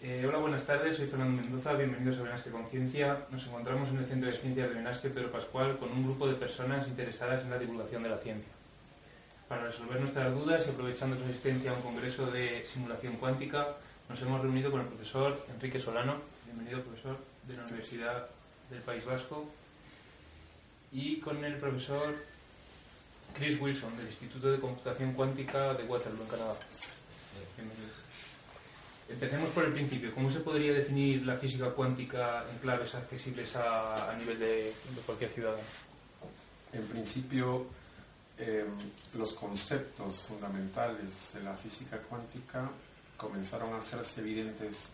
Eh, hola, buenas tardes. Soy Fernando Mendoza. Bienvenidos a Benasque Conciencia. Nos encontramos en el Centro de Ciencias de Benasque Pedro Pascual con un grupo de personas interesadas en la divulgación de la ciencia. Para resolver nuestras dudas y aprovechando su asistencia a un congreso de simulación cuántica, nos hemos reunido con el profesor Enrique Solano. Bienvenido, profesor, de la Universidad del País Vasco. Y con el profesor Chris Wilson, del Instituto de Computación Cuántica de Waterloo, en Canadá. Bienvenidos. Empecemos por el principio. ¿Cómo se podría definir la física cuántica en claves accesibles a, nivel de, cualquier ciudadano? En principio, eh, los conceptos fundamentales de la física cuántica comenzaron a hacerse evidentes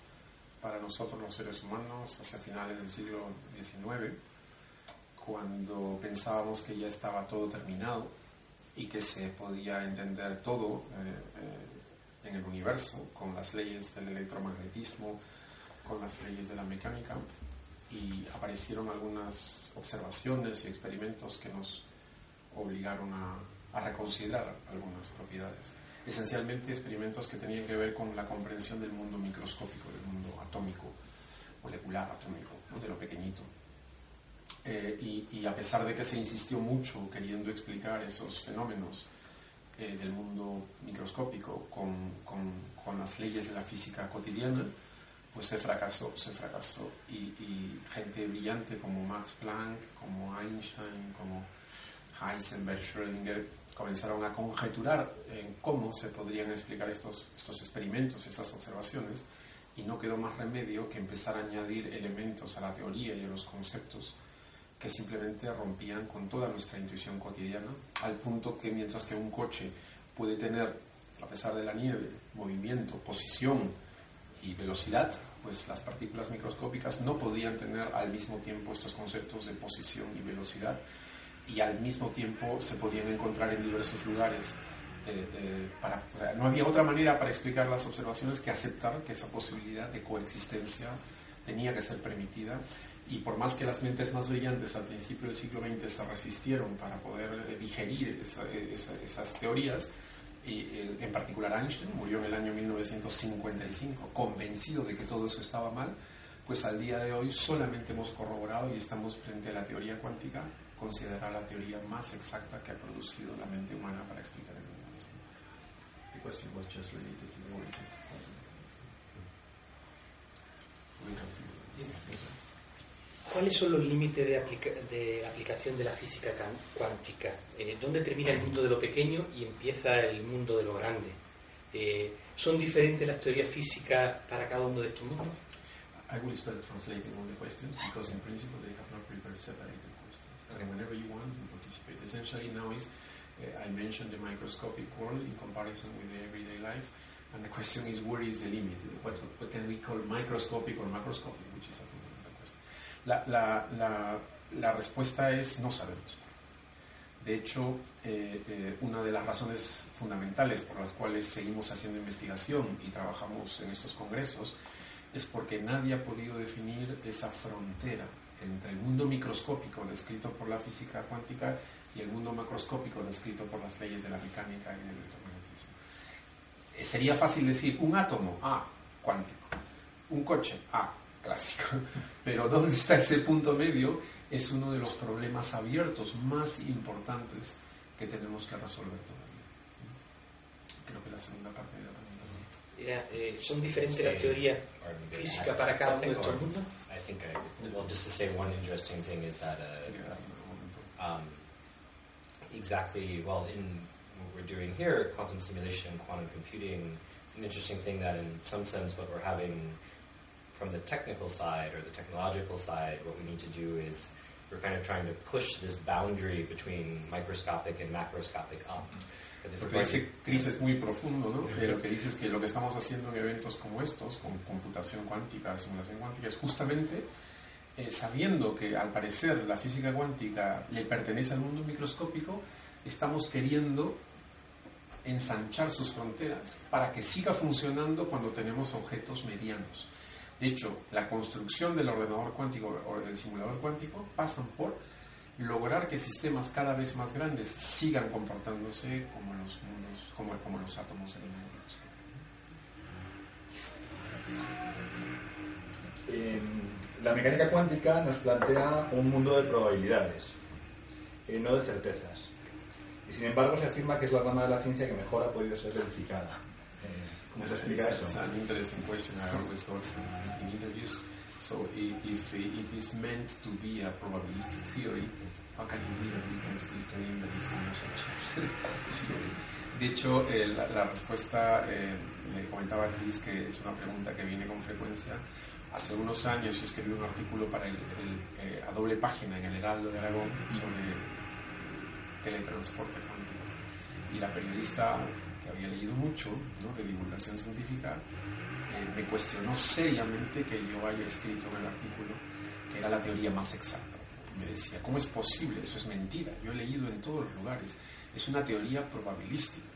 para nosotros los seres humanos hacia finales del siglo XIX, cuando pensábamos que ya estaba todo terminado y que se podía entender todo. Eh, eh, en el universo, con las leyes del electromagnetismo, con las leyes de la mecánica, y aparecieron algunas observaciones y experimentos que nos obligaron a, a reconsiderar algunas propiedades. Esencialmente experimentos que tenían que ver con la comprensión del mundo microscópico, del mundo atómico, molecular atómico, ¿no? de lo pequeñito. Eh, y, y, a pesar de que se insistió mucho queriendo explicar esos fenómenos eh, del mundo microscópico con, con, con, las leyes de la física cotidiana, pues se fracasó, se fracasó. Y, gente brillante como Max Planck, como Einstein, como Heisenberg, Schrödinger, comenzaron a conjeturar en cómo se podrían explicar estos, estos experimentos, estas observaciones, y no quedó más remedio que empezar a añadir elementos a la teoría y a los conceptos que simplemente rompían con toda nuestra intuición cotidiana, al punto que mientras que un coche puede tener, a pesar de la nieve, movimiento, posición y velocidad, pues las partículas microscópicas no podían tener al mismo tiempo estos conceptos de posición y velocidad y al mismo tiempo se podían encontrar en diversos lugares. Eh, eh, para, no había otra manera para explicar las observaciones que aceptar que esa posibilidad de coexistencia tenía que ser permitida y por más que las mentes más brillantes al principio del siglo XX se resistieron para poder eh, digerir esa, esa, esas teorías, y el, en particular Einstein murió en el año 1955 convencido de que todo eso estaba mal, pues al día de hoy solamente hemos corroborado y estamos frente a la teoría cuántica, considerada la teoría más exacta que ha producido la mente humana para explicar el universo. The question was just related to the origins of quantum mechanics. ¿Cuáles son los límites de, aplica de, aplicación de la física cuántica? Eh, ¿Dónde termina el mundo de lo pequeño y empieza el mundo de lo grande? Eh, ¿Son diferentes las teorías físicas para cada uno de estos mundos? I will start translating all the questions because in principle they have not prepared separated questions. And whenever you want, you participate. Essentially now is, uh, I mentioned the microscopic world in comparison with the everyday life. And the question is, where is the limit? What, what can we call microscopic or macroscopic, which is a la, la, respuesta es no sabemos. De hecho, eh, eh, una de las razones fundamentales por las cuales seguimos haciendo investigación y trabajamos en estos congresos es porque nadie ha podido definir esa frontera entre el mundo microscópico descrito por la física cuántica y el mundo macroscópico descrito por las leyes de la mecánica y del electromagnetismo. Eh, sería fácil decir un átomo, ah, cuántico, un coche, ah, clásico. Pero ¿dónde está ese punto medio? Es uno de los problemas abiertos más importantes que tenemos que resolver todavía. Creo que la segunda parte de la pregunta. Yeah, eh, ¿Son diferentes las teorías físicas para cada uno de estos mundos? I think I, well, just to say one interesting thing is that uh, um, exactly, well, in what we're doing here, quantum simulation and quantum computing, it's an interesting thing that in some sense what we're having from the technical side or the technological side, what we need to do is we're kind of trying to push this boundary between microscopic and macroscopic up. Lo que dice Chris es muy profundo, ¿no? Lo que dice es que lo que estamos haciendo en eventos como estos, con computación cuántica, simulación cuántica, es justamente eh, sabiendo que al parecer la física cuántica le pertenece al mundo microscópico, estamos queriendo ensanchar sus fronteras para que siga funcionando cuando tenemos objetos medianos. De hecho, la construcción del ordenador cuántico o del simulador cuántico pasan por lograr que sistemas cada vez más grandes sigan comportándose como los mundos, como, los átomos del mundo. la mecánica cuántica nos plantea un mundo de probabilidades, eh, no de certezas. Y sin embargo se afirma que es la rama de la ciencia que mejor ha podido ser verificada. Eh, ¿Cómo se explica eso? It's an interesting question I always got in interviews. So if it is meant to be a probabilistic theory, how can it be that we can still claim that it's no such theory? De hecho, eh, la, la, respuesta, eh, le comentaba a Luis que es una pregunta que viene con frecuencia. Hace unos años yo escribí un artículo para el, el, eh, a doble página en el Heraldo de Aragón sobre teletransporte cuántico. Y la periodista, había leído mucho de divulgación científica, eh, me cuestionó seriamente que yo haya escrito en el artículo que era la teoría más exacta. Me decía, ¿cómo es posible? Eso es mentira. Yo he leído en todos los lugares. Es una teoría probabilística.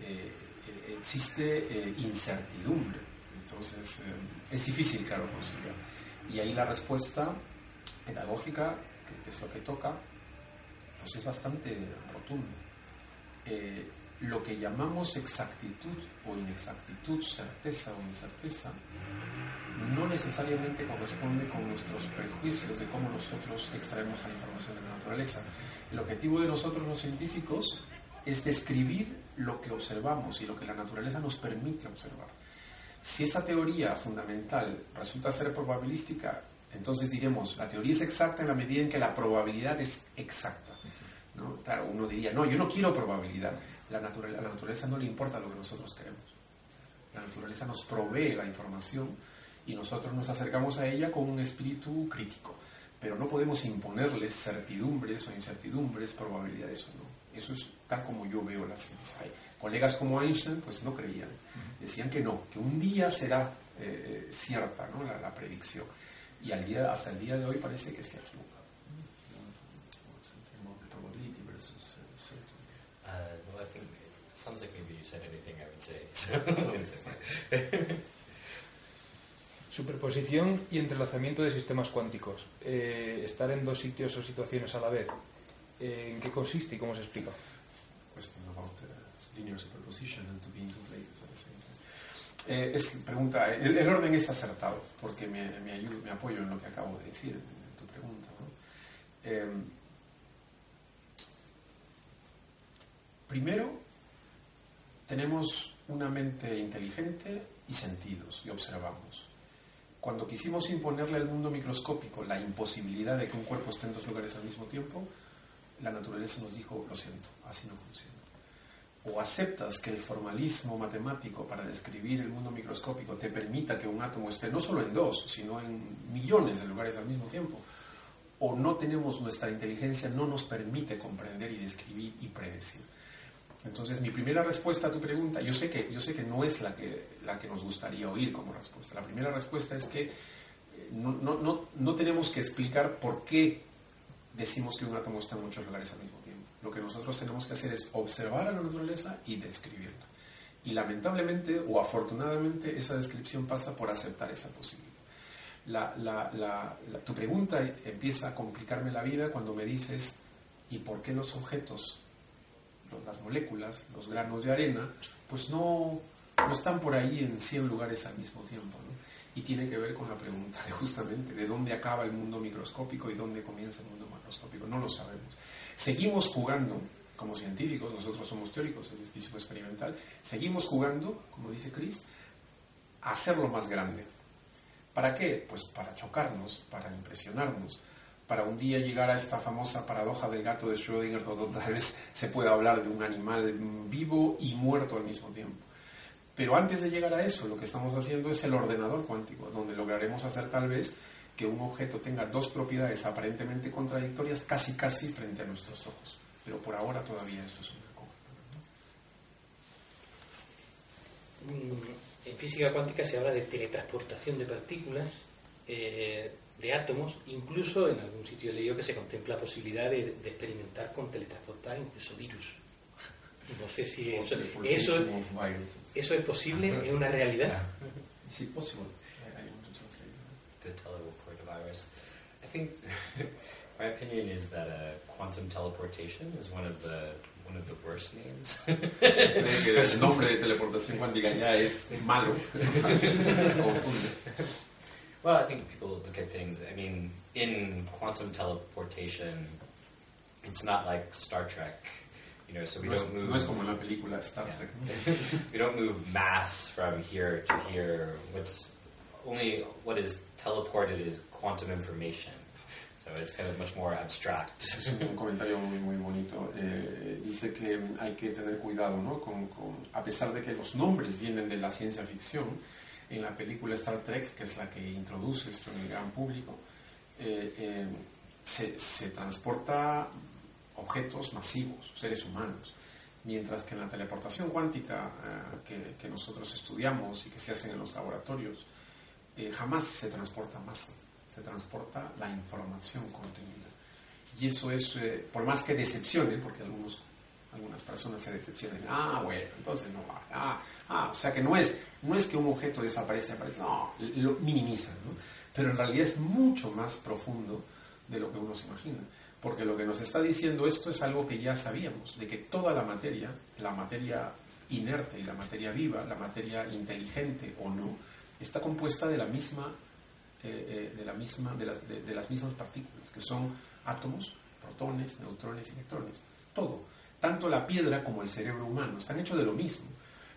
Eh, eh, existe incertidumbre. Entonces, es difícil, claro, conciliar. Y ahí la respuesta pedagógica, que, es lo que toca, pues es bastante rotunda. Lo que llamamos exactitud o inexactitud, certeza o incerteza, no necesariamente corresponde con nuestros prejuicios de cómo nosotros extraemos la información de la naturaleza. El objetivo de nosotros los científicos es describir lo que observamos y lo que la naturaleza nos permite observar. Si esa teoría fundamental resulta ser probabilística, entonces diremos, la teoría es exacta en la medida en que la probabilidad es exacta. ¿no? Claro, uno diría, no, yo no quiero probabilidad. La naturaleza, a la naturaleza no le importa lo que nosotros queremos. La naturaleza nos provee la información y nosotros nos acercamos a ella con un espíritu crítico. Pero no podemos imponerles certidumbres o incertidumbres, probabilidades o no. Eso es tal como yo veo la ciencia. colegas como Einstein pues no creían. Decían que no, que un día será eh, cierta ¿no? la, la, predicción. Y al día, hasta el día de hoy parece que se ha sounds like maybe you said anything I would say. Superposición y entrelazamiento de sistemas cuánticos. Eh, estar en dos sitios o situaciones a la vez. Eh, ¿En qué consiste y cómo se explica? Question about uh, linear superposition and to be in two places at the same time. Eh, es, pregunta, el, el, orden es acertado porque me, me, ayudo, me apoyo en lo que acabo de decir, en tu pregunta. ¿no? Eh, primero, tenemos una mente inteligente y sentidos y observamos. Cuando quisimos imponerle al mundo microscópico la imposibilidad de que un cuerpo esté en dos lugares al mismo tiempo, la naturaleza nos dijo, lo siento, así no funciona. O aceptas que el formalismo matemático para describir el mundo microscópico te permita que un átomo esté no solo en dos, sino en millones de lugares al mismo tiempo. O no tenemos nuestra inteligencia, no nos permite comprender y describir y predecir. Entonces, mi primera respuesta a tu pregunta, yo sé que, yo sé que no es la que, la que nos gustaría oír como respuesta. La primera respuesta es que eh, no, no, no, tenemos que explicar por qué decimos que un átomo está en muchos lugares al mismo tiempo. Lo que nosotros tenemos que hacer es observar a la naturaleza y describirla. Y lamentablemente o afortunadamente esa descripción pasa por aceptar esa posibilidad. Tu pregunta empieza a complicarme la vida cuando me dices, ¿y por qué los objetos las moléculas, los granos de arena, pues no, no están por ahí en 100 lugares al mismo tiempo. Y tiene que ver con la pregunta de justamente de dónde acaba el mundo microscópico y dónde comienza el mundo macroscópico. No lo sabemos. Seguimos jugando, como científicos, nosotros somos teóricos, el físico experimental, seguimos jugando, como dice Chris, a hacerlo más grande. ¿Para qué? Pues para chocarnos, para impresionarnos, para un día llegar a esta famosa paradoja del gato de Schrödinger, donde tal vez se pueda hablar de un animal vivo y muerto al mismo tiempo. Pero antes de llegar a eso, lo que estamos haciendo es el ordenador cuántico, donde lograremos hacer tal vez que un objeto tenga dos propiedades aparentemente contradictorias casi casi frente a nuestros ojos. Pero por ahora todavía eso es una conjetura. Mm, en física cuántica se habla de teletransportación de partículas. Eh, de átomos, incluso en algún sitio he leído que se contempla la posibilidad de, de experimentar con teletransportar incluso virus. No sé si eso, eso, eso es posible, es una realidad. Sí, posible. The teleport virus. I think my opinion is that uh, quantum teleportation is one of the one of the worst names. el nombre de teleportación cuántica ya es malo. Well, I think people look at things. I mean, in quantum teleportation, it's not like Star Trek. You know, so we No don't move. no es como la película Star. Trek. we don't move mass from here to here. What's only what is teleported is quantum information. So it's kind of much more abstract. Es un comentario muy, muy bonito. Eh, dice que hay que tener cuidado, ¿no? Con, con- a pesar de que los nombres vienen de la ciencia ficción, en la película Star Trek, que es la que introduce esto en el gran público, eh, eh, se, se transporta objetos masivos, seres humanos. Mientras que en la teleportación cuántica eh, que, que nosotros estudiamos y que se hacen en los laboratorios, jamás se transporta masa, se transporta la información contenida. Y eso es, por más que decepcione, porque algunos, algunas personas se decepcionan, ah, bueno, entonces no va, ah, ah, o sea que no es, no es que un objeto desaparece, aparece, no, lo minimizan, ¿no? Pero en realidad es mucho más profundo de lo que uno se imagina. Porque lo que nos está diciendo esto es algo que ya sabíamos, de que toda la materia, la materia inerte y la materia viva, la materia inteligente o no, está compuesta de la misma, eh, eh, de, la misma de, las, de- de las mismas partículas, que son átomos, protones, neutrones y electrones. Todo, tanto la piedra como el cerebro humano, están hechos de lo mismo.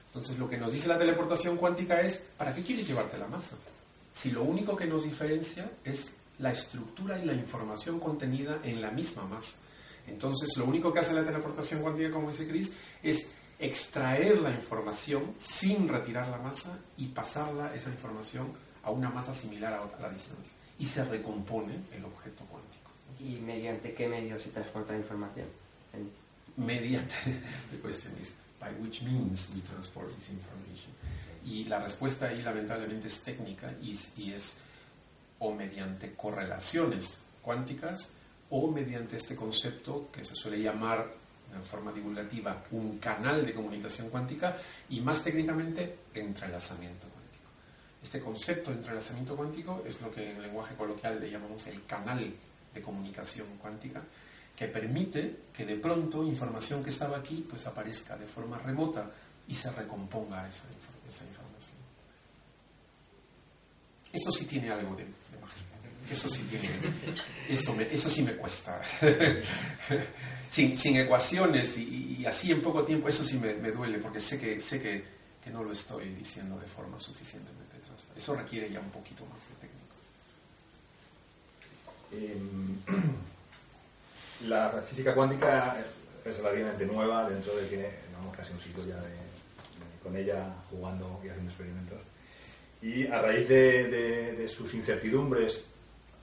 Entonces lo que nos dice la teleportación cuántica es, ¿para qué quieres llevarte la masa? Si lo único que nos diferencia es la estructura y la información contenida en la misma masa. Entonces, lo único que hace la teleportación cuántica, como dice Chris, es extraer la información sin retirar la masa y pasarla, esa información, a una masa similar a, otra- a la distancia. Y se recompone el objeto cuántico. ¿Y mediante qué medio se transporta la información? Mediante, the question is, by which means we transport this information. Y la respuesta ahí, lamentablemente, es técnica y, y es o mediante correlaciones cuánticas o mediante este concepto que se suele llamar en forma divulgativa un canal de comunicación cuántica y más técnicamente entrelazamiento cuántico. Este concepto de entrelazamiento cuántico es lo que en lenguaje coloquial le llamamos el canal de comunicación cuántica que permite que de pronto información que estaba aquí pues aparezca de forma remota y se recomponga esa, esa información. Eso sí tiene algo de, de magia. Eso sí tiene. Eso, me- eso sí me cuesta. sin, sin ecuaciones y, y así en poco tiempo, eso sí me, me duele porque sé que sé que, que no lo estoy diciendo de forma suficientemente transparente. Eso requiere ya un poquito más de técnico. Em, la física cuántica es relativamente nueva dentro de que llevamos casi un siglo ya de- con ella jugando y haciendo experimentos. Y a raíz de, sus incertidumbres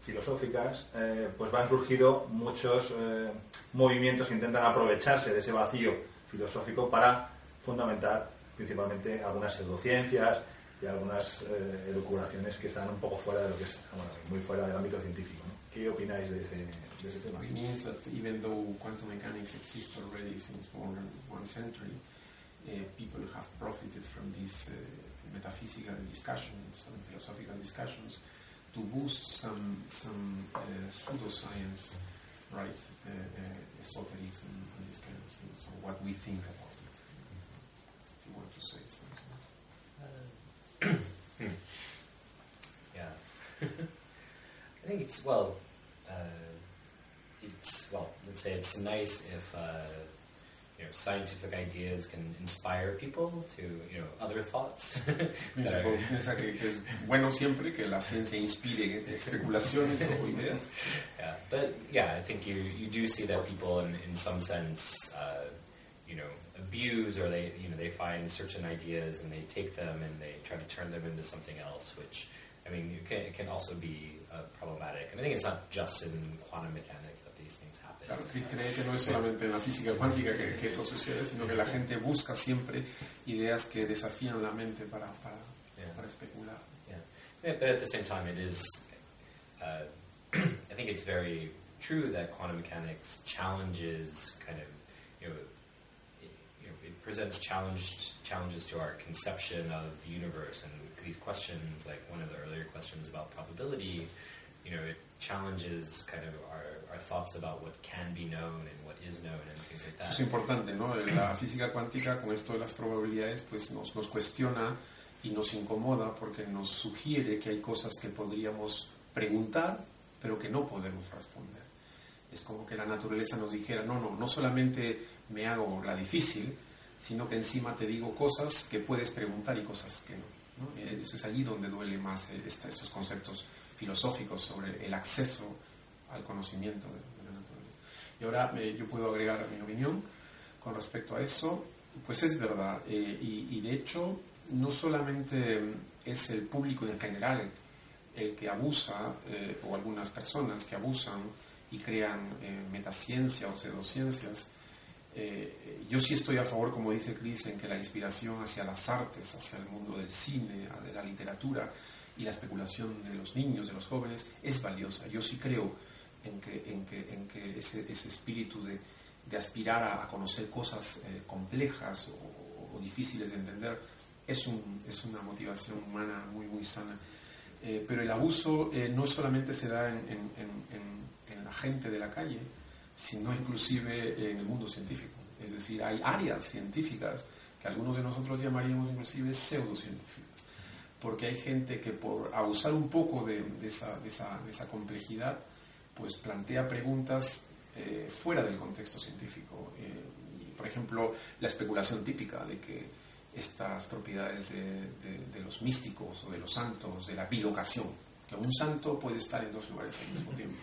filosóficas, eh, pues van surgido muchos eh, movimientos que intentan aprovecharse de ese vacío filosófico para fundamentar principalmente algunas pseudociencias y algunas eh, elucubraciones que están un poco fuera de lo que es, bueno, muy fuera del ámbito científico. ¿Qué opináis de ese, de ese tema? It means that even though quantum mechanics exists already since more than one century, uh, people have profited from these uh, metaphysical discussions and philosophical discussions to boost some some uh, pseudoscience, right, uh, uh, esotericism and this kind of things. So what we think about it. If you want to say something. Yeah. I think it's, well, uh, it's, well, let's say it's nice if, uh, you know, scientific ideas can inspire people to, you know, other thoughts. Piensa, piensa que, que es bueno siempre que la ciencia inspire especulaciones o ideas. Yeah, but yeah, I think you, you do see that people, in, in some sense, uh, you know, abuse or they you know they find certain ideas and they take them and they try to turn them into something else, which I mean, you can, it can also be uh, problematic. And I think it's not just in quantum mechanics that these things happen. Claro, que cree que no es solamente en la física cuántica que, que eso sucede, sino que la gente busca siempre ideas que desafían la mente para, para, Yeah. para especular. Yeah. Yeah, but at the same time, it is. Uh, I think it's very true that quantum mechanics challenges kind of, you know, it, you know, it presents challenged challenges to our conception of the universe and these questions, like one of the earlier questions about probability. You know, it challenges kind of our, our thoughts about what can be known and what is known and things like that. es importante, ¿no? La física cuántica, con esto de las probabilidades, pues nos, nos cuestiona y nos incomoda porque nos sugiere que hay cosas que podríamos preguntar, pero que no podemos responder. Es como que la naturaleza nos dijera, no, no, no solamente me hago la difícil, sino que encima te digo cosas que puedes preguntar y cosas que no. Eh, eso es allí donde duele más eh, estos conceptos filosóficos sobre el acceso al conocimiento de, la naturaleza. Y ahora eh, yo puedo agregar mi opinión con respecto a eso. Pues es verdad, y, y, de hecho no solamente es el público en general el que abusa, o algunas personas que abusan y crean metaciencia o pseudociencias, eh, yo sí estoy a favor, como dice Chris, en que la inspiración hacia las artes, hacia el mundo del cine, de la literatura y la especulación de los niños, de los jóvenes, es valiosa. Yo sí creo en que, ese, ese, espíritu de, aspirar a, conocer cosas eh, complejas o, difíciles de entender es, un, es, una motivación humana muy, muy sana. Eh, pero el abuso no solamente se da en la gente de la calle, sino inclusive en el mundo científico. Es decir, hay áreas científicas que algunos de nosotros llamaríamos inclusive pseudocientíficas, porque hay gente que por abusar un poco de, esa, de, esa, de esa, complejidad, pues plantea preguntas eh, fuera del contexto científico. Eh, por ejemplo, la especulación típica de que estas propiedades de, de, los místicos o de los santos, de la bilocación, que un santo puede estar en dos lugares al mismo tiempo,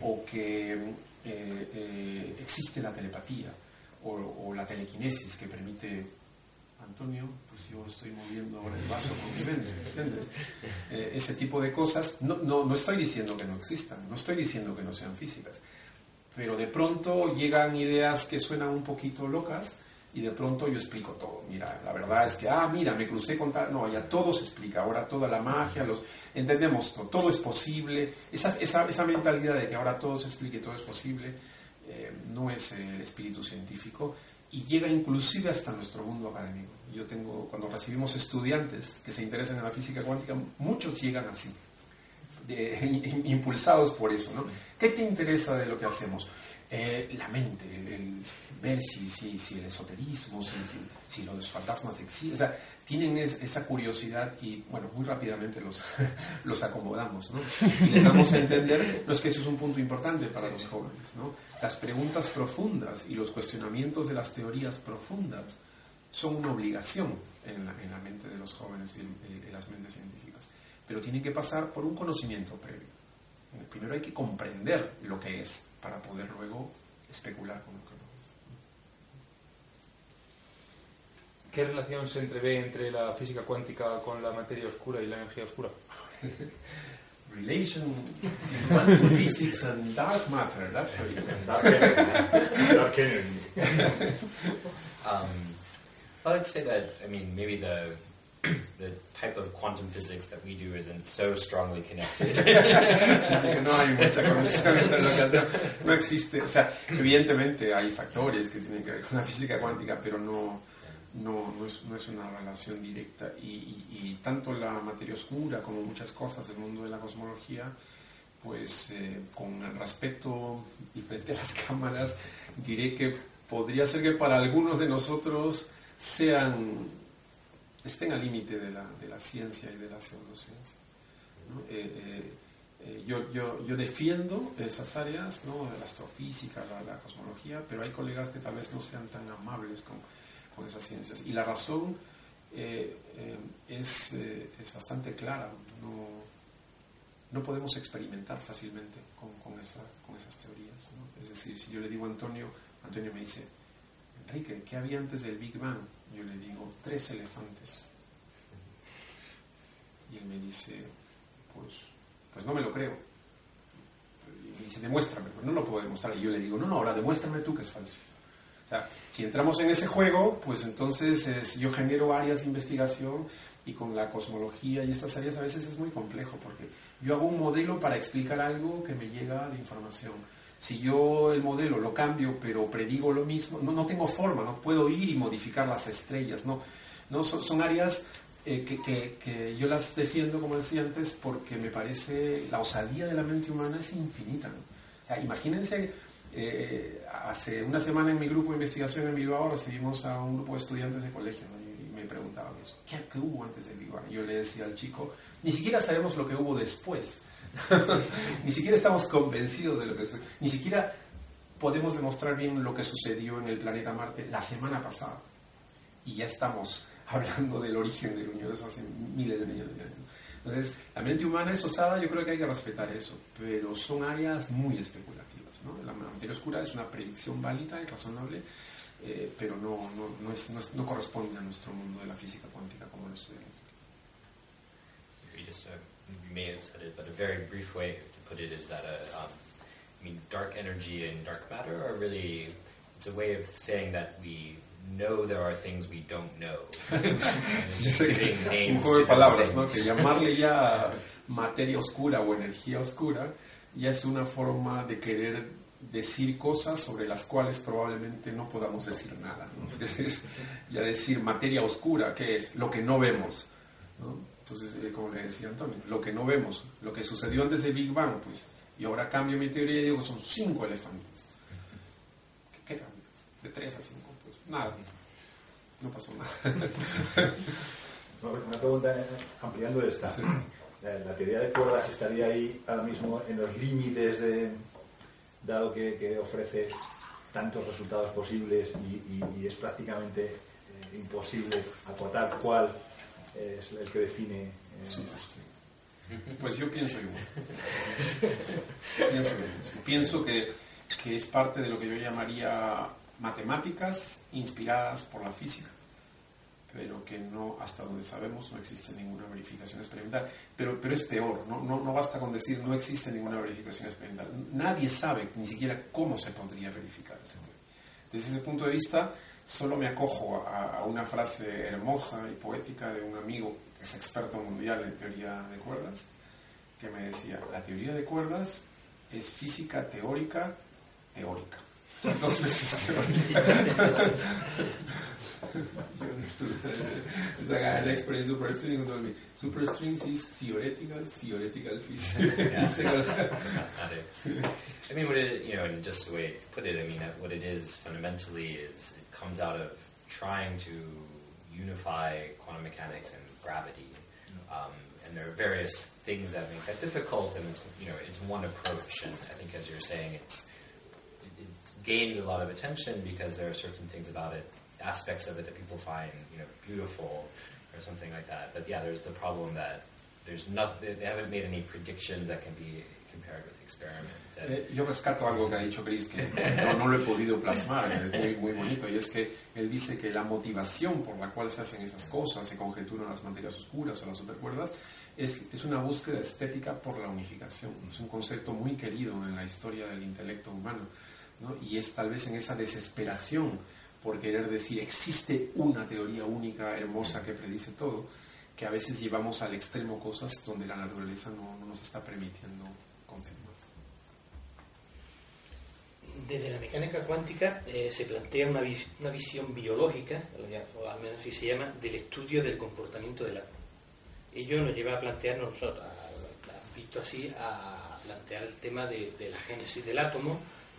o que eh, eh, existe la telepatía o, la telequinesis que permite Antonio, pues yo estoy moviendo ahora el vaso con mi mente, ¿entiendes? Eh, ese tipo de cosas, no, no, no estoy diciendo que no existan, no estoy diciendo que no sean físicas, pero de pronto llegan ideas que suenan un poquito locas y de pronto yo explico todo. Mira, la verdad es que, ah, mira, me crucé con tal... No, ya todo se explica, ahora toda la magia, los entendemos todo, es posible. Esa, esa, esa mentalidad de que ahora todo se explique, todo es posible, eh, no es el espíritu científico y llega inclusive hasta nuestro mundo académico. Yo tengo, cuando recibimos estudiantes que se interesan en la física cuántica, muchos llegan así, impulsados por eso, ¿no? ¿Qué te interesa de lo que hacemos? Eh, la mente, el, ver si, si, si, el esoterismo, si, si, los fantasmas existen, o sea, tienen esa curiosidad y, bueno, muy rápidamente los, los acomodamos, ¿no? Y les damos a entender, no es que eso es un punto importante para los jóvenes, ¿no? Las preguntas profundas y los cuestionamientos de las teorías profundas son una obligación en la, en la mente de los jóvenes y en, en las mentes científicas, pero tienen que pasar por un conocimiento previo. Primero hay que comprender lo que es para poder luego especular con lo que no es. ¿Qué relación se entrevé entre la física cuántica con la materia oscura y la energía oscura? Relation in quantum physics and dark matter, that's for you. Dark energy. Dark energy. um, I'd say that, I mean, maybe the the type of quantum physics that we do isn't so strongly connected. no hay mucha conexión entre lo que hacemos. No existe, o sea, evidentemente hay factores que tienen que ver con la física cuántica, pero no, no, no, es, no es una relación directa. Y, y, y, tanto la materia oscura como muchas cosas del mundo de la cosmología, pues eh, con el respeto y frente a las cámaras, diré que podría ser que para algunos de nosotros sean estén al límite de la, de la, ciencia y de la pseudociencia. Eh, eh, eh, yo, yo, yo, defiendo esas áreas, ¿no? la astrofísica, la, cosmología, pero hay colegas que tal vez no sean tan amables con, con esas ciencias. Y la razón es, es, bastante clara. No, no podemos experimentar fácilmente con, con, esa, con esas teorías. Es decir, si yo le digo a Antonio, Antonio me dice, Enrique, ¿qué había antes del Big Bang? Yo le digo, tres elefantes. Y él me dice, pues, pues no me lo creo. Y me dice, demuéstrame. Pues no lo puedo demostrar. Y yo le digo, no, no, ahora demuéstrame tú que es falso. O sea, si entramos en ese juego, pues entonces yo genero áreas de investigación y con la cosmología y estas áreas a veces es muy complejo porque yo hago un modelo para explicar algo que me llega de información si yo el modelo lo cambio pero predigo lo mismo, no, tengo forma, no puedo ir y modificar las estrellas, no, no son, áreas eh, que, que, yo las defiendo, como decía antes, porque me parece la osadía de la mente humana es infinita. ¿no? imagínense, eh, hace una semana en mi grupo de investigación en Bilbao recibimos a un grupo de estudiantes de colegio, ¿no? me preguntaban eso. ¿Qué, ¿Qué, hubo antes del Big Bang? Yo le decía al chico, ni siquiera sabemos lo que hubo después. ni siquiera estamos convencidos de lo que Ni siquiera podemos demostrar bien lo que sucedió en el planeta Marte la semana pasada. Y ya estamos hablando del origen del universo hace miles de millones de años. Entonces, la mente humana es osada, yo creo que hay que respetar eso, pero son áreas muy especulativas. ¿no? La materia oscura es una predicción válida y razonable, eh, pero no, no, no, es, no, es, no, corresponde a nuestro mundo de la física cuántica como lo estudiamos. You may have said it, but a very brief way to put it is that uh, um, I mean, dark energy and dark matter are really, it's a way of saying that we know there are things we don't know. Un juego de palabras, ¿no? Que llamarle ya materia oscura o energía oscura ya es una forma de querer decir cosas sobre las cuales probablemente no podamos decir nada. ¿no? ya decir materia oscura, ¿qué es? Lo que no vemos. ¿no? Entonces, eh, como le decía Antonio, lo que no vemos, lo que sucedió antes del Big Bang, pues, y ahora cambio mi teoría y digo son cinco elefantes. ¿Qué, qué cambio? De tres a cinco, pues nada, no pasó nada. Una pregunta ampliando esta. Sí. La, la, teoría de cuerdas estaría ahí ahora mismo en los límites de, dado que, que ofrece tantos resultados posibles y, y, y es prácticamente eh, imposible acotar cuál es el que define. Eh, sí, pues yo pienso igual. pienso, pienso que, que es parte de lo que yo llamaría matemáticas inspiradas por la física pero que no, hasta donde sabemos, no existe ninguna verificación experimental. Pero, pero es peor, ¿no? No, no basta con decir no existe ninguna verificación experimental. Nadie sabe ni siquiera cómo se podría verificar ese Desde ese punto de vista, solo me acojo a, una frase hermosa y poética de un amigo que es experto mundial en teoría de cuerdas, que me decía, la teoría de cuerdas es física teórica teórica. Dos veces teórica. Esa la experiencia superstring told me superstrings is theoretical, theoretical physics. mathematics. I mean, what it, you know, and just the way to put it, I mean, what it is fundamentally is it comes out of trying to unify quantum mechanics and gravity. Um, and there are various things that make that difficult, and it's, you know, it's one approach. And I think, as you're saying, it's it, it gained a lot of attention because there are certain things about it aspects of it that people find you know beautiful or something like that. But yeah, there's the problem that there's not they haven't made any predictions that can be compared with experiment. Eh, yo rescato algo que ha dicho Chris que no, no, lo he podido plasmar, es muy, muy bonito, y es que él dice que la motivación por la cual se hacen esas cosas, se conjeturan las materias oscuras o las supercuerdas, es, es una búsqueda estética por la unificación. Es un concepto muy querido en la historia del intelecto humano, ¿no? y es tal vez en esa desesperación por querer decir existe una teoría única, hermosa, que predice todo, que a veces llevamos al extremo cosas donde la naturaleza no, no nos está permitiendo confirmar. Desde la mecánica cuántica eh, se plantea una, vis una, visión biológica, o al menos así se llama, del estudio del comportamiento del átomo. Ello nos lleva a plantearnos, visto así, a plantear el tema de la génesis del átomo,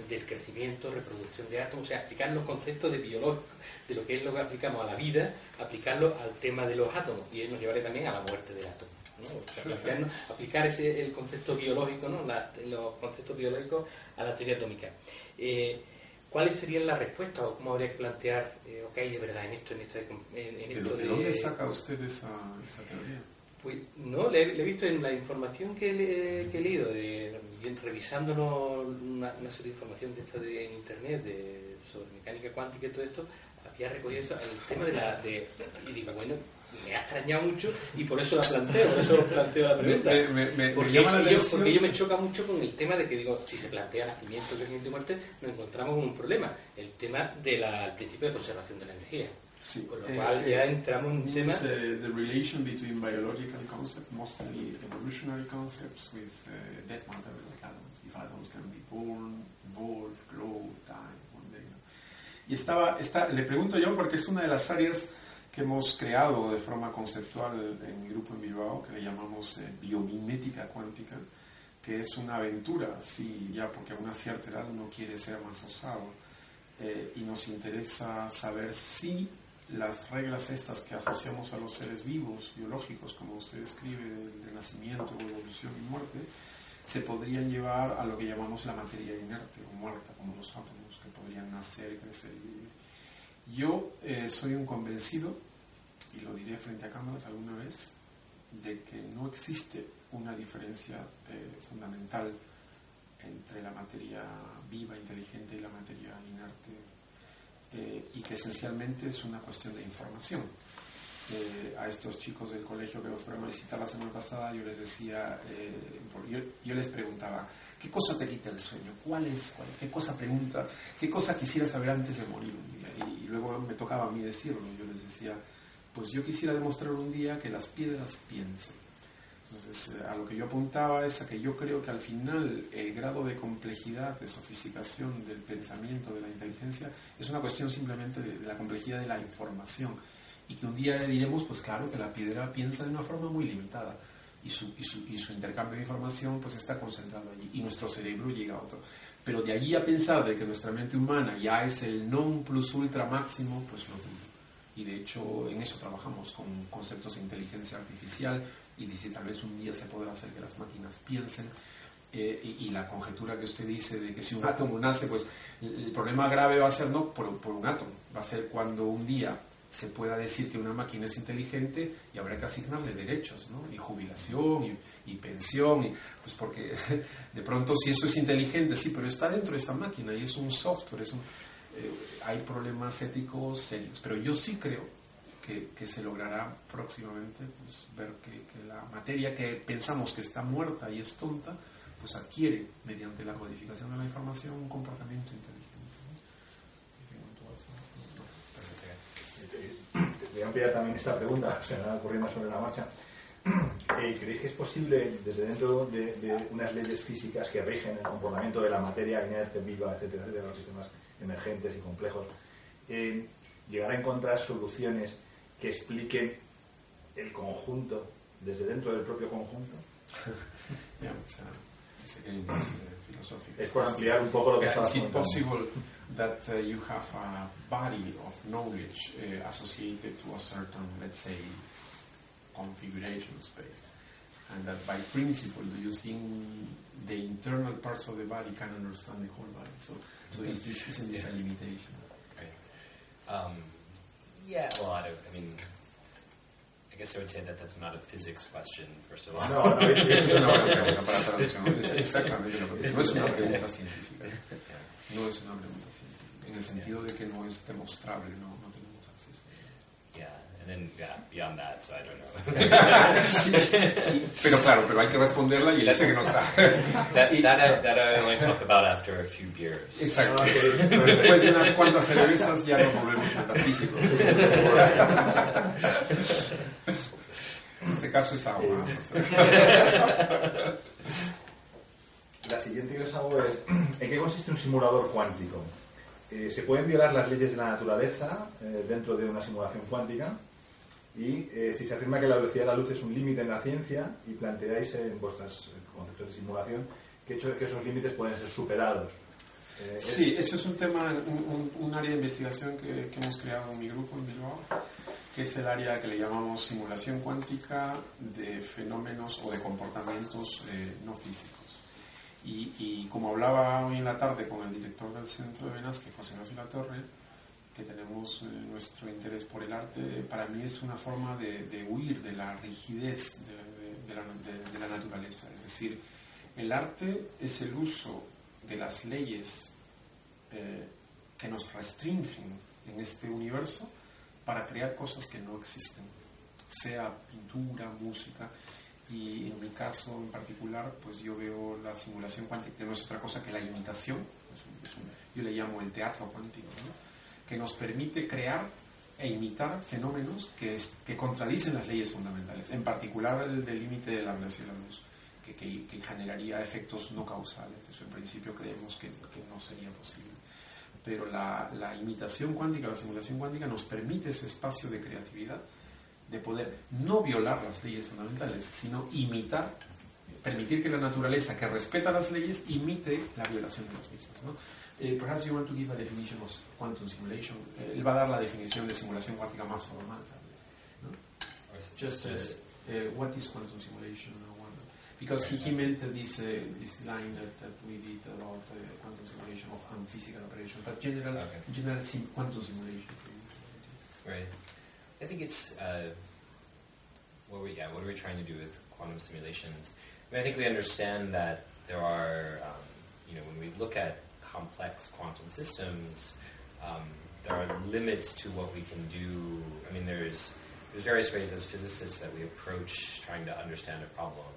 del crecimiento, reproducción de átomos, o sea, aplicar los conceptos de biológico, de lo que es lo que aplicamos a la vida, aplicarlo al tema de los átomos, y eso nos llevará también a la muerte del átomo. ¿no? O sea, aplicar ese, el concepto biológico, ¿no? La, los conceptos biológicos a la teoría atómica. Eh, ¿Cuáles serían las respuestas o cómo habría que plantear, eh, ok, de verdad, en esto, en, esta, en, en esto ¿De, ¿De dónde saca usted esa, esa teoría? Pues no, le, le, he visto en la información que, le, que he leído, de, revisándolo una, una, serie de información de esta de en internet de, sobre mecánica cuántica y todo esto, había recogido eso, el tema de la. De, y digo, bueno, me ha extrañado mucho y por eso la planteo, por eso planteo la pregunta. Me, me, me, porque, yo, porque yo me choca mucho con el tema de que digo, si se plantea nacimiento, crecimiento y muerte, nos encontramos con un problema, el tema del principio de conservación de la energía. Sí. Con lo cual ya entramos en un tema. Uh, the relation between biological concepts, mostly evolutionary concepts, with uh, dead matter like atoms. If atoms can be born, evolve, grow, die one day. ¿no? Y estaba, está, le pregunto yo porque es una de las áreas que hemos creado de forma conceptual en mi grupo en Bilbao, que le llamamos eh, biomimética cuántica, que es una aventura, sí, ya porque a una cierta edad uno quiere ser más osado. Eh, y nos interesa saber si las reglas estas que asociamos a los seres vivos, biológicos, como usted describe, de, nacimiento, evolución y muerte, se podrían llevar a lo que llamamos la materia inerte o muerta, como los átomos que podrían nacer, crecer y vivir. Yo eh, soy un convencido, y lo diré frente a cámaras alguna vez, de que no existe una diferencia eh, fundamental entre la materia viva, inteligente y la materia inerte, eh, y que esencialmente es una cuestión de información. Eh, a estos chicos del colegio que fueron a visitar la semana pasada, yo les decía, yo, les preguntaba, ¿qué cosa te quita el sueño? ¿Cuál es? ¿Qué cosa pregunta? ¿Qué cosa quisiera saber antes de morir un día? y luego me tocaba a mí decirlo, yo les decía, pues yo quisiera demostrar un día que las piedras piensan entonces, eh, a lo que yo apuntaba es a que yo creo que al final el grado de complejidad, de sofisticación del pensamiento, de la inteligencia, es una cuestión simplemente de, la complejidad de la información. Y que un día diremos, pues claro, que la piedra piensa de una forma muy limitada. Y su, y su, y su intercambio de información pues está concentrado allí. Y nuestro cerebro llega a otro. Pero de allí a pensar de que nuestra mente humana ya es el non plus ultra máximo, pues lo dudo. Y de hecho en eso trabajamos con conceptos de inteligencia artificial, y dice tal vez un día se podrá hacer que las máquinas piensen. Eh, y, la conjetura que usted dice de que si un átomo nace, pues el problema grave va a ser no por, un átomo, va a ser cuando un día se pueda decir que una máquina es inteligente y habrá que asignarle derechos, ¿no? y jubilación y, pensión, y, pues porque de pronto si eso es inteligente, sí, pero está dentro de esta máquina y es un software, es un, eh, hay problemas éticos serios, pero yo sí creo que, se logrará próximamente, pues, ver que, la materia que pensamos que está muerta y es tonta, pues adquiere, mediante la modificación de la información, un comportamiento inteligente. Voy a ampliar también esta pregunta, se me va ocurriendo sobre la marcha. Eh, ¿Creéis que es posible, desde dentro de, unas leyes físicas que rigen el comportamiento de la materia viva, etcétera, de los sistemas emergentes y complejos, eh, llegar a encontrar soluciones que expliquen el conjunto desde dentro del propio conjunto? yeah, uh, philosophy. Es por ampliar un poco lo que that uh, you have a body of knowledge uh, associated to a certain, let's say, configuration space? And that by principle, do you think the internal parts of the body can understand the whole body? So, so is this, isn't this a limitation? Okay. Um, yeah, well, I, don't, I mean, I guess I would say that that's not a physics question, first of all. No, no, es, es una pregunta para traducción. Es exactamente lo que No es una pregunta científica. No es una pregunta científica. En el sentido de que no es demostrable, no, then, yeah, beyond that, so I don't know. pero claro, pero hay que responderla y él dice que no está. that, that, I, that I only talk about after a few beers. Exacto. Pero después de unas cuantas cervezas ya nos volvemos metafísicos. En este caso es agua. La siguiente que os hago es, ¿en qué consiste un simulador cuántico? Eh, ¿Se pueden violar las leyes de la naturaleza eh, dentro de una simulación cuántica? Y eh, si se afirma que la velocidad de la luz es un límite en la ciencia y planteáis en vuestros conceptos de simulación que, hecho, que esos límites pueden ser superados. Eh, sí, eso es un tema, un, área de investigación que, hemos creado en mi grupo en Bilbao, que es el área que le llamamos simulación cuántica de fenómenos o de comportamientos eh, no físicos. Y, y, como hablaba hoy en la tarde con el director del centro de Benasque, José Ignacio La Torre, que tenemos eh, nuestro interés por el arte, para mí es una forma de, huir de la rigidez de, la, naturaleza. Es decir, el arte es el uso de las leyes eh, que nos restringen en este universo para crear cosas que no existen, sea pintura, música. Y en mi caso en particular, pues yo veo la simulación cuántica, que no es otra cosa que la imitación, yo le llamo el teatro cuántico. Que nos permite crear e imitar fenómenos que, contradicen las leyes fundamentales, en particular el del límite de la velocidad de la luz, que, generaría efectos no causales. Eso en principio creemos que, no sería posible. Pero la, imitación cuántica, la simulación cuántica nos permite ese espacio de creatividad, de poder no violar las leyes fundamentales, sino imitar permitir que la naturaleza, que respeta las leyes, imite la violación de las mismas. Eh, perhaps you want to give a definition of quantum simulation. Eh, él va a dar la definición de simulación cuántica más formal. ¿no? Just uh, uh, what is quantum simulation? Because he, he meant this, uh, this line that, that we did about uh, quantum simulation of physical operation, but general, okay. general sim quantum simulation. Right. I think it's uh, what we yeah what are we trying to do with quantum simulations? I, mean, I think we understand that there are um, you know when we look at complex quantum systems, um, there are limits to what we can do. I mean, there's there's various ways as physicists that we approach trying to understand a problem.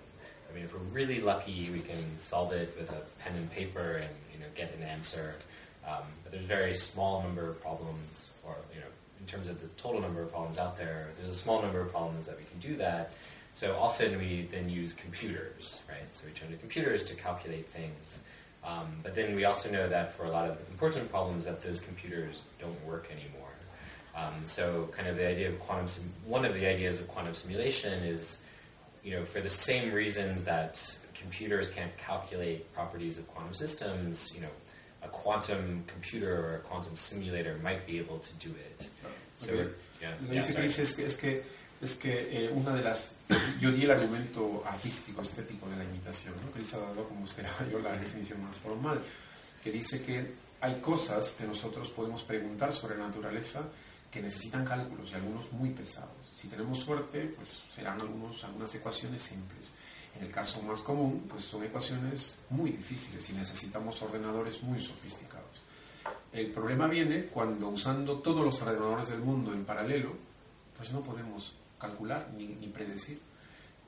I mean, if we're really lucky, we can solve it with a pen and paper and you know get an answer. Um, but there's a very small number of problems, or you know, in terms of the total number of problems out there, there's a small number of problems that we can do that. So often we then use computers, right? So we turn to computers to calculate things. Um, but then we also know that for a lot of important problems that those computers don't work anymore. Um, so kind of the idea of quantum, sim- one of the ideas of quantum simulation is, you know, for the same reasons that computers can't calculate properties of quantum systems, you know, a quantum computer or a quantum simulator might be able to do it. So, okay. yeah, Lo que yeah, dice es que, es que, es que eh, una de las... Yo di el argumento artístico, estético de la imitación. ¿no? Chris ha dado, como esperaba yo, la definición más formal, que dice que hay cosas que nosotros podemos preguntar sobre la naturaleza que necesitan cálculos y algunos muy pesados. Si tenemos suerte, pues serán algunos, algunas ecuaciones simples. En el caso más común, pues son ecuaciones muy difíciles y necesitamos ordenadores muy sofisticados. El problema viene cuando usando todos los ordenadores del mundo en paralelo, pues no podemos calcular ni, predecir.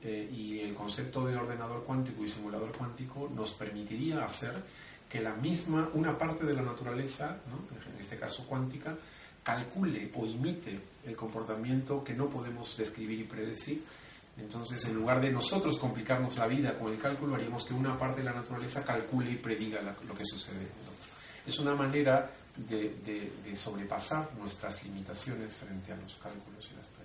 Eh, y el concepto de ordenador cuántico y simulador cuántico nos permitiría hacer que la misma, una parte de la naturaleza, en este caso cuántica, calcule o imite el comportamiento que no podemos describir y predecir. Entonces, en lugar de nosotros complicarnos la vida con el cálculo, haríamos que una parte de la naturaleza calcule y prediga lo que sucede en el otro. Es una manera de, de, de, sobrepasar nuestras limitaciones frente a los cálculos y las predicciones.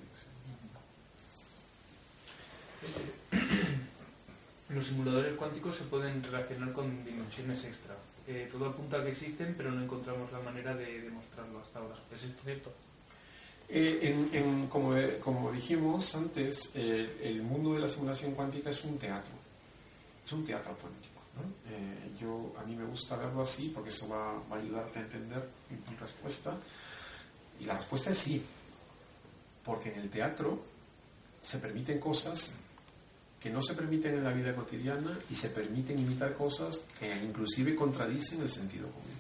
Los simuladores cuánticos se pueden relacionar con dimensiones extra. Eh, todo apunta a que existen, pero no encontramos la manera de demostrarlo hasta ahora. ¿Es esto cierto? Eh, en, como, dijimos antes, eh, el mundo de la simulación cuántica es un teatro, es un teatro cuántico. Eh, yo, a mí me gusta verlo así porque eso va, va a ayudarte a entender mi, respuesta. Y la respuesta es sí, porque en el teatro se permiten cosas que no se permiten en la vida cotidiana y se permiten imitar cosas que inclusive contradicen el sentido común.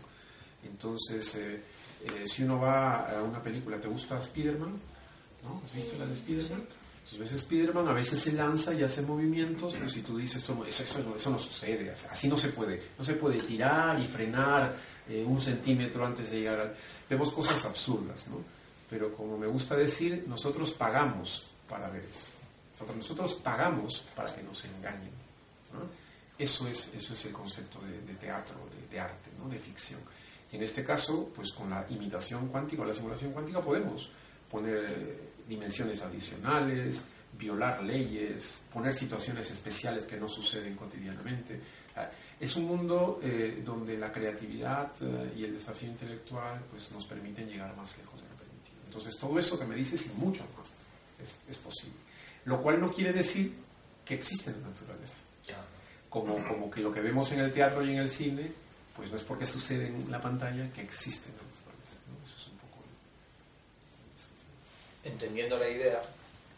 Entonces, eh, eh, si uno va a una película, ¿te gusta Spider-Man? ¿No? ¿Has visto la de Spider-Man? Entonces ves Spider-Man, a veces se lanza y hace movimientos, pero si tú dices, esto, eso, eso, eso, no sucede, así no se puede. No se puede tirar y frenar eh, un centímetro antes de llegar al... Vemos cosas absurdas, ¿no? Pero como me gusta decir, nosotros pagamos para ver eso. Nosotros, pagamos para que nos engañen. Eso, es, eso es el concepto de, teatro, de, arte, de ficción. Y en este caso, pues con la imitación cuántica o la simulación cuántica podemos poner eh, dimensiones adicionales, violar leyes, poner situaciones especiales que no suceden cotidianamente. Es un mundo eh, donde la creatividad eh, y el desafío intelectual pues, nos permiten llegar más lejos de lo permitido. Entonces, todo eso que me dices y mucho más es posible. Lo cual no quiere decir que existe la naturaleza. Como, como que lo que vemos en el teatro y en el cine pues no es porque sucede en la pantalla que existe la naturaleza. ¿no? Eso es un poco. Entendiendo la idea,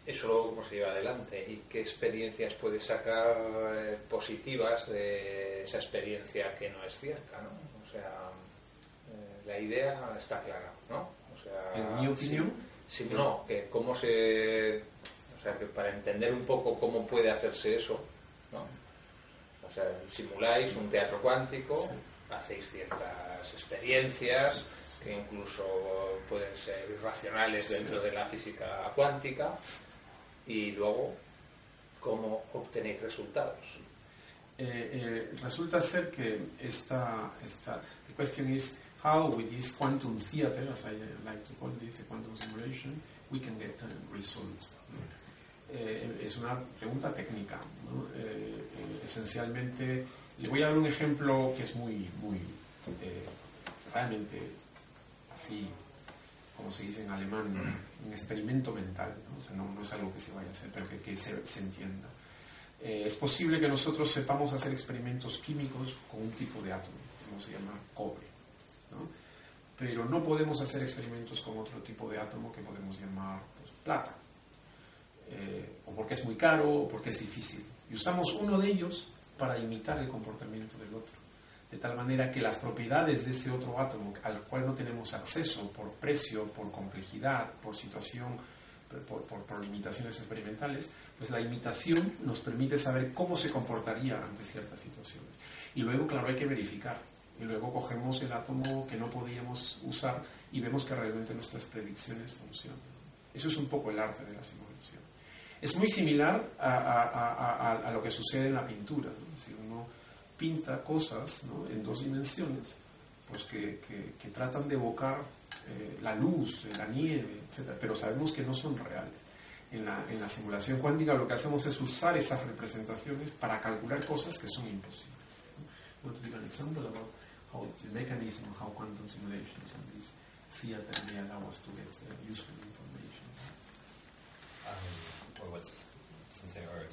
eso luego cómo se lleva adelante y qué experiencias puedes sacar eh, positivas de esa experiencia que no es cierta, ¿no? O sea, eh, la idea está clara, ¿no? O sea, en mi opinión, si, si, no, que cómo se, o sea, que para entender un poco cómo puede hacerse eso, ¿no? O sea, simuláis un teatro cuántico. Hacéis ciertas experiencias que incluso pueden ser irracionales dentro de la física cuántica y luego cómo obtenéis resultados. Eh, eh, resulta ser que esta, esta the question is how with this quantum theater as I like to call this a quantum simulation we can get uh, results eh, es una pregunta técnica ¿no? Esencialmente, le voy a dar un ejemplo que es muy, muy, eh, realmente así, como se dice en alemán, un experimento mental, ¿no? O sea, no, es algo que se vaya a hacer, pero que, se, entienda. Eh, es posible que nosotros sepamos hacer experimentos químicos con un tipo de átomo, como se llama cobre, pero no podemos hacer experimentos con otro tipo de átomo que podemos llamar pues, plata, eh, o porque es muy caro, o porque es difícil. Y usamos uno de ellos para imitar el comportamiento del otro. De tal manera que las propiedades de ese otro átomo al cual no tenemos acceso por precio, por complejidad, por situación, por, por, limitaciones experimentales, pues la imitación nos permite saber cómo se comportaría ante ciertas situaciones. Y luego, claro, hay que verificar. Y luego cogemos el átomo que no podíamos usar y vemos que realmente nuestras predicciones funcionan. Eso es un poco el arte de la simulación. Es muy similar a, lo que sucede en la pintura. Si uno pinta cosas en dos dimensiones, pues que, tratan de evocar eh, la luz, la nieve, etc. Pero sabemos que no son reales. En la, en la simulación cuántica lo que hacemos es usar esas representaciones para calcular cosas que son imposibles. ¿no? Give an example about how the mechanism, how quantum simulations and this theater may allow us to get uh, useful information. Um or what's something, or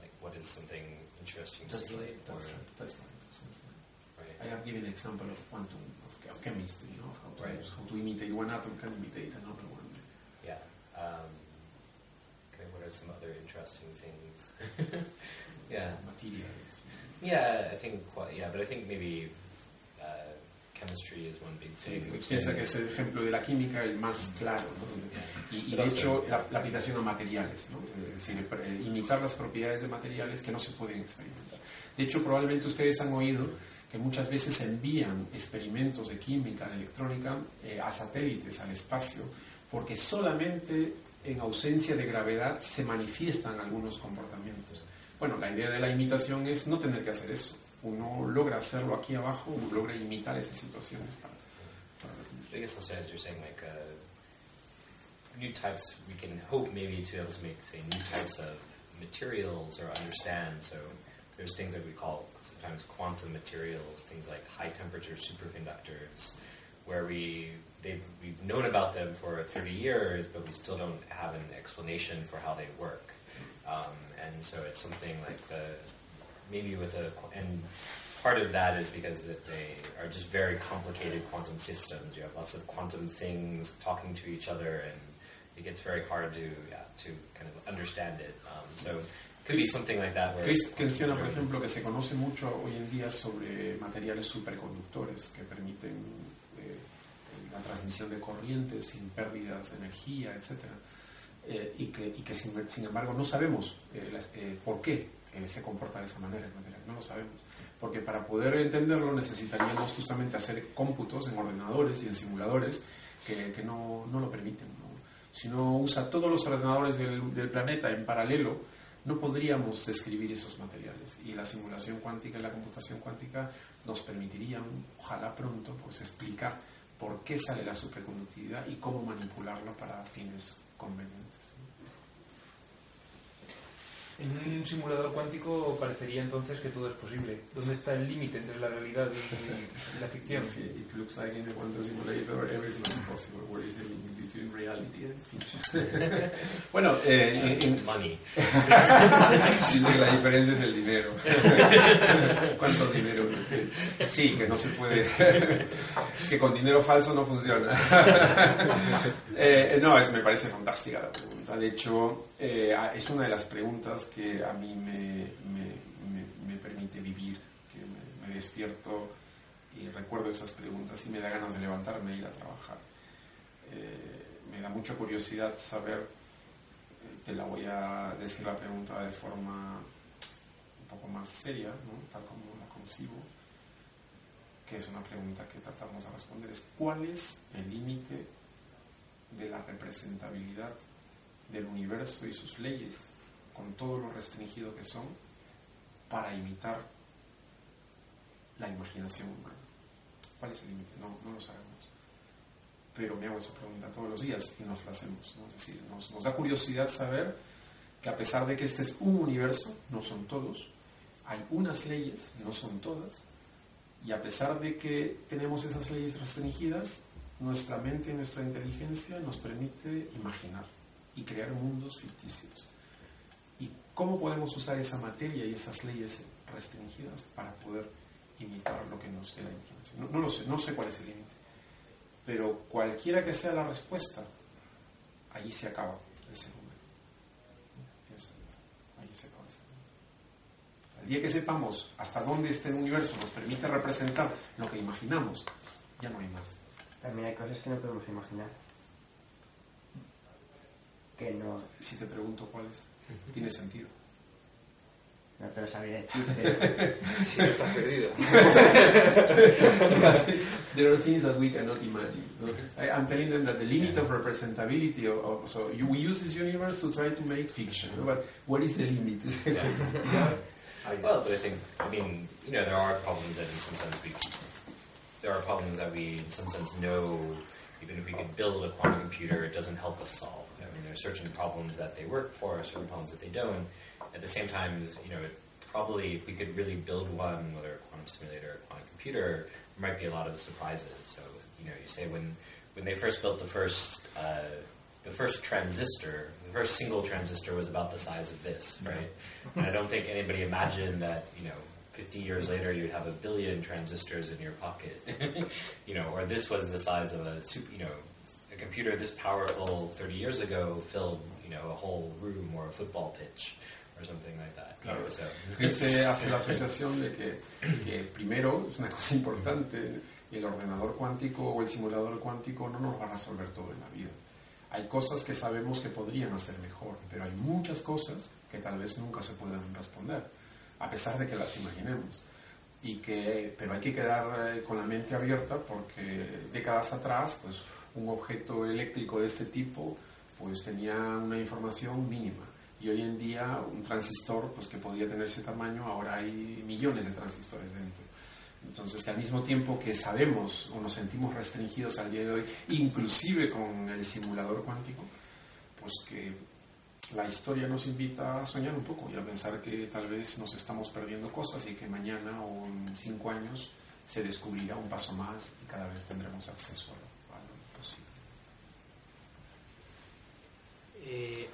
like what is something interesting to that's simulate? Right, that's, right, that's right. right. I have given an example of quantum of, of chemistry, you know, how to, right. use, how to imitate one atom can imitate another one. Yeah. Um, okay. What are some other interesting things? yeah. Materials. Yeah, I think quite. Yeah, but I think maybe Sí, piensa que es el ejemplo de la química el más claro, ¿no? y, y, de hecho la, la, aplicación a materiales, ¿no? es decir, eh, imitar las propiedades de materiales que no se pueden experimentar. De hecho, probablemente ustedes han oído que muchas veces envían experimentos de química, de electrónica, eh, a satélites, al espacio, porque solamente en ausencia de gravedad se manifiestan algunos comportamientos. Bueno, la idea de la imitación es no tener que hacer eso uno logra hacerlo aquí abajo, uno logra imitar esas situaciones. Para, para I guess also as you're saying, like uh, new types, we can hope maybe to be able to make, say, new types of materials or understand. So there's things that we call sometimes quantum materials, things like high temperature superconductors, where we they've we've known about them for 30 years, but we still don't have an explanation for how they work. Um, and so it's something like the maybe with a and part of that is because they are just very complicated quantum systems. You have lots of quantum things talking to each other, and it gets very hard to yeah, to kind of understand it. Um, so it could be something like that. Where Chris menciona, por ejemplo, que se conoce mucho hoy en día sobre materiales superconductores que permiten eh, la transmisión de corrientes sin pérdidas de energía, etcétera. Eh, y que, y que sin, sin, embargo no sabemos eh, las, eh, por qué se comporta de esa manera, no lo sabemos. Porque para poder entenderlo necesitaríamos justamente hacer cómputos en ordenadores y en simuladores que, que no, no, lo permiten. Si uno usa todos los ordenadores del, del, planeta en paralelo, no podríamos describir esos materiales. Y la simulación cuántica y la computación cuántica nos permitirían, ojalá pronto, pues explicar por qué sale la superconductividad y cómo manipularlo para fines convenientes. En un simulador cuántico parecería entonces que todo es posible. ¿Dónde está el límite entre la realidad y la ficción? It looks like in the quantum simulator everything is possible. Where is the limit between reality and fiction? bueno, eh, en, money. la diferencia es el dinero. ¿Cuánto dinero? Sí, que no se puede. que con dinero falso no funciona. eh, no, es, me parece fantástica la pregunta. De hecho, eh, es una de las preguntas que a mí me, me, permite vivir, que me, despierto y recuerdo esas preguntas y me da ganas de levantarme e ir a trabajar. Eh, me da mucha curiosidad saber, eh, te la voy a decir la pregunta de forma un poco más seria, tal como la concibo, que es una pregunta que tratamos de responder, es ¿cuál es el límite de la representabilidad del universo y sus leyes con todo lo restringido que son, para imitar la imaginación humana. ¿Cuál es el límite? No, lo sabemos. Pero me hago esa pregunta todos los días y nos la hacemos. Es decir, nos, nos da curiosidad saber que a pesar de que este es un universo, no son todos, hay unas leyes, no son todas, y a pesar de que tenemos esas leyes restringidas, nuestra mente y nuestra inteligencia nos permite imaginar y crear mundos ficticios. ¿Y cómo podemos usar esa materia y esas leyes restringidas para poder imitar lo que nos dé la imaginación? No, lo sé, no sé cuál es el límite. Pero cualquiera que sea la respuesta, allí se acaba ese número. allí se acaba ese número. El día que sepamos hasta dónde este universo nos permite representar lo que imaginamos, ya no hay más. También hay cosas que no podemos imaginar. Que no. Si te pregunto cuáles, tiene sentido. No te lo sabría decir, pero... si no estás perdido. there are things that we cannot imagine. I, am telling them that the limit of representability, of, of, so you, we use this universe to try to make fiction, but what is the limit? yeah. Well, but I think, I mean, you know, there are problems that in some sense we there are problems that we, in some sense, know even if we could build a quantum computer, it doesn't help us solve. I mean, there are certain problems that they work for, certain problems that they don't. At the same time, you know, probably if we could really build one, whether a quantum simulator or a quantum computer, there might be a lot of surprises. So, you know, you say when when they first built the first uh, the first transistor, the first single transistor was about the size of this, right? and I don't think anybody imagined that, you know, 50 years later you'd have a billion transistors in your pocket. you know, or this was the size of a super, you know, computer this powerful 30 years ago filled, you know, a whole room or a football pitch. Or something like that. Claro. So. Se hace la asociación de que, que, primero, es una cosa importante, el ordenador cuántico o el simulador cuántico no nos va a resolver todo en la vida. Hay cosas que sabemos que podrían hacer mejor, pero hay muchas cosas que tal vez nunca se puedan responder a pesar de que las imaginemos. Y que, pero hay que quedar eh, con la mente abierta porque décadas atrás, pues un objeto eléctrico de este tipo pues tenía una información mínima. Y hoy en día un transistor pues que podía tener ese tamaño ahora hay millones de transistores dentro. Entonces que al mismo tiempo que sabemos o nos sentimos restringidos al día de hoy inclusive con el simulador cuántico pues que la historia nos invita a soñar un poco y a pensar que tal vez nos estamos perdiendo cosas y que mañana o en cinco años se descubrirá un paso más y cada vez tendremos acceso a lo, posible. Eh,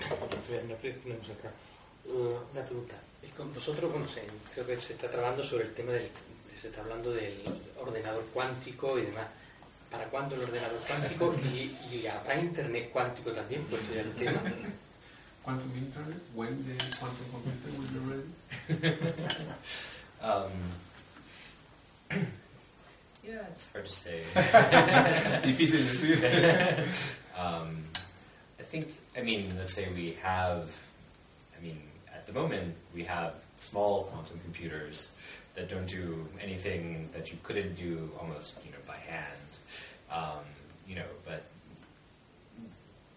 acá. Uh, una pregunta. Vosotros, bueno, creo que se está trabajando sobre el tema del, se está hablando del ordenador cuántico y demás para cuándo el ordenador cuántico y, y habrá internet cuántico también, por estudiar el tema. Quantum Internet? When the quantum computer will be ready? um, yeah, it's hard to say. Difícil decir. um, think, I mean, let's say we have, I mean, at the moment we have small quantum computers that don't do anything that you couldn't do almost, you know, by hand. Um, you know, but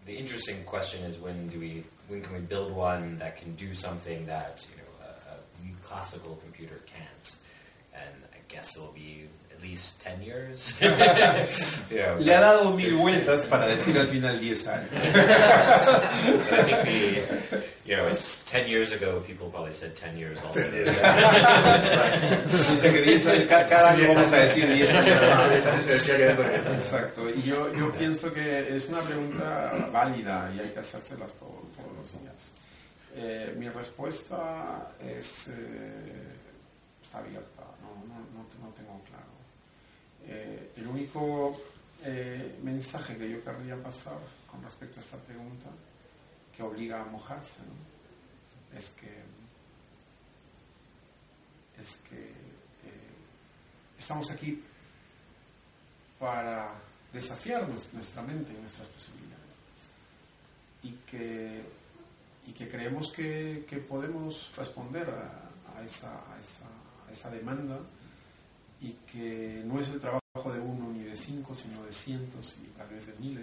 the interesting question is when do we when can we build one that can do something that you know a, a classical computer can't? And I guess it will be at least 10 years. Le ha dado mil vueltas para decir al final 10 años. I think the, you know, it's 10 years ago, people probably said 10 years also. Dice que 10 años, cada año vamos a decir 10 años. Exacto. Y yo, yo pienso que es una pregunta válida y hay que hacérselas todo, todos los días. Eh, mi respuesta es, eh, está abierta, no, no, no, no tengo claro. Eh, el único eh, mensaje que yo querría pasar con respecto a esta pregunta, que obliga a mojarse, es que, es que eh, estamos aquí para desafiar nuestra mente y nuestras posibilidades. Y que, y que creemos que, que podemos responder a, esa, a esa demanda y que no es el trabajo de uno ni de cinco, sino de cientos y tal vez de miles